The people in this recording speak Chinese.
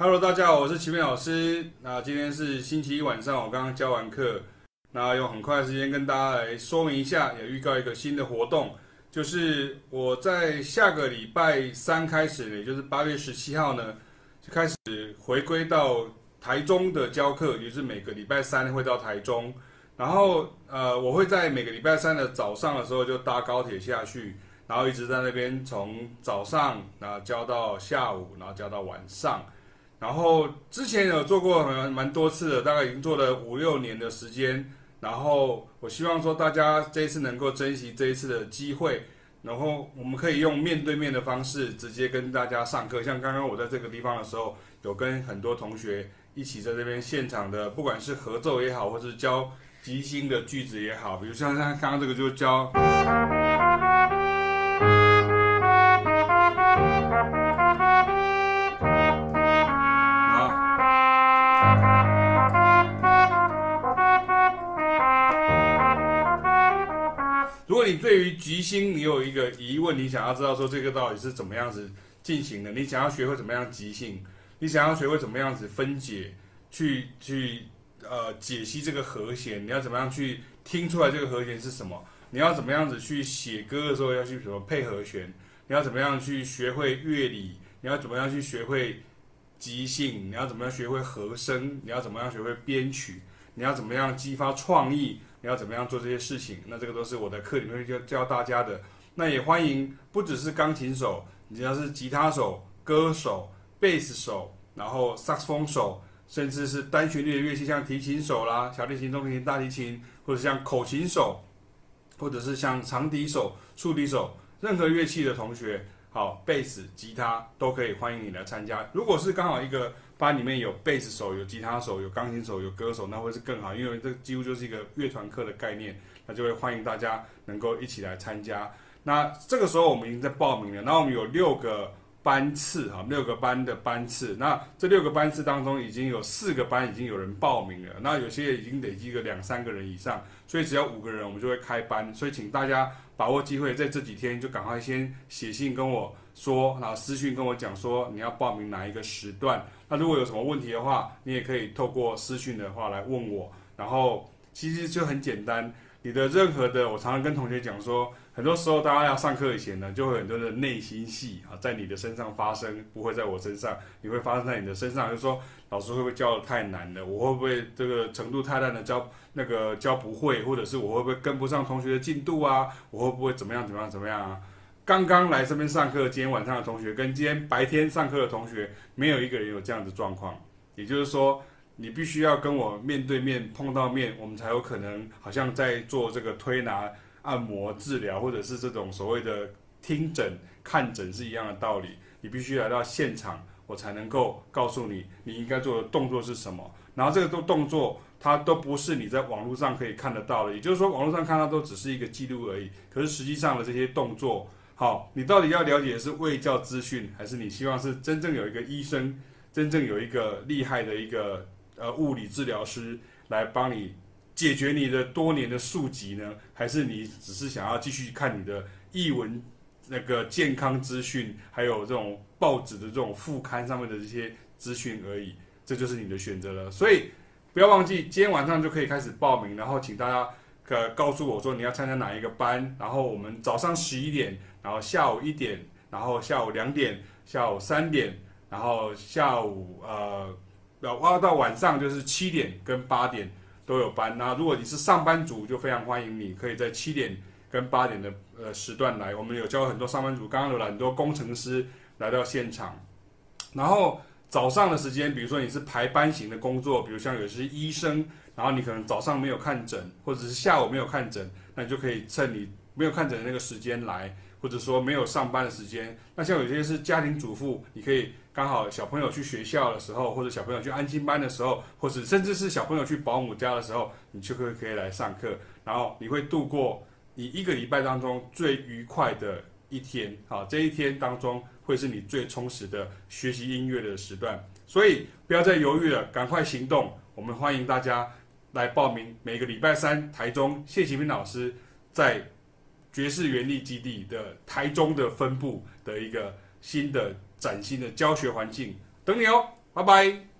Hello，大家好，我是齐面老师。那今天是星期一晚上，我刚刚教完课，那用很快的时间跟大家来说明一下，也预告一个新的活动，就是我在下个礼拜三开始，也就是八月十七号呢，就开始回归到台中的教课，也就是每个礼拜三会到台中，然后呃，我会在每个礼拜三的早上的时候就搭高铁下去，然后一直在那边从早上然后教到下午，然后教到晚上。然后之前有做过蛮蛮多次的，大概已经做了五六年的时间。然后我希望说大家这一次能够珍惜这一次的机会，然后我们可以用面对面的方式直接跟大家上课。像刚刚我在这个地方的时候，有跟很多同学一起在这边现场的，不管是合奏也好，或是教即兴的句子也好，比如像像刚刚这个就教。你对于即兴你有一个疑问，你想要知道说这个到底是怎么样子进行的，你想要学会怎么样即兴，你想要学会怎么样子分解，去去呃解析这个和弦，你要怎么样去听出来这个和弦是什么？你要怎么样子去写歌的时候要去怎么配和弦？你要怎么样去学会乐理？你要怎么样去学会即兴？你要怎么样学会和声？你要怎么样学会编曲？你要怎么样激发创意？你要怎么样做这些事情？那这个都是我的课里面教教大家的。那也欢迎不只是钢琴手，你只要是吉他手、歌手、贝斯手，然后萨克斯风手，甚至是单旋律的乐器，像提琴手啦、小提琴、中提琴、大提琴，或者像口琴手，或者是像长笛手、竖笛手，任何乐器的同学，好，贝斯、吉他都可以欢迎你来参加。如果是刚好一个。班里面有贝斯手、有吉他手、有钢琴手、有歌手，那会是更好，因为这几乎就是一个乐团课的概念，那就会欢迎大家能够一起来参加。那这个时候我们已经在报名了，那我们有六个班次哈，六个班的班次。那这六个班次当中，已经有四个班已经有人报名了，那有些已经累积个两三个人以上，所以只要五个人，我们就会开班。所以请大家把握机会，在这几天就赶快先写信跟我说，然后私讯跟我讲说你要报名哪一个时段。那如果有什么问题的话，你也可以透过私讯的话来问我。然后其实就很简单，你的任何的，我常常跟同学讲说，很多时候大家要上课以前呢，就会很多的内心戏啊，在你的身上发生，不会在我身上，你会发生在你的身上，就是说老师会不会教得太难了？我会不会这个程度太烂的教那个教不会，或者是我会不会跟不上同学的进度啊？我会不会怎么样怎么样怎么样啊？刚刚来这边上课，今天晚上的同学跟今天白天上课的同学，没有一个人有这样的状况。也就是说，你必须要跟我面对面碰到面，我们才有可能好像在做这个推拿、按摩、治疗，或者是这种所谓的听诊、看诊是一样的道理。你必须来到现场，我才能够告诉你你应该做的动作是什么。然后这个动动作，它都不是你在网络上可以看得到的。也就是说，网络上看到都只是一个记录而已。可是实际上的这些动作，好，你到底要了解的是卫教资讯，还是你希望是真正有一个医生，真正有一个厉害的一个呃物理治疗师来帮你解决你的多年的宿疾呢？还是你只是想要继续看你的译文那个健康资讯，还有这种报纸的这种副刊上面的这些资讯而已？这就是你的选择了。所以不要忘记，今天晚上就可以开始报名，然后请大家呃告诉我说你要参加哪一个班，然后我们早上十一点。然后下午一点，然后下午两点，下午三点，然后下午呃，要到晚上就是七点跟八点都有班。那如果你是上班族，就非常欢迎你可以在七点跟八点的呃时段来。我们有教很多上班族，刚刚有很多工程师来到现场。然后早上的时间，比如说你是排班型的工作，比如像有些医生，然后你可能早上没有看诊，或者是下午没有看诊，那你就可以趁你没有看诊的那个时间来。或者说没有上班的时间，那像有些是家庭主妇，你可以刚好小朋友去学校的时候，或者小朋友去安亲班的时候，或者甚至是小朋友去保姆家的时候，你就可以可以来上课，然后你会度过你一个礼拜当中最愉快的一天，好，这一天当中会是你最充实的学习音乐的时段，所以不要再犹豫了，赶快行动，我们欢迎大家来报名，每个礼拜三台中谢启明老师在。爵士原力基地的台中的分部的一个新的崭新的教学环境，等你哦，拜拜。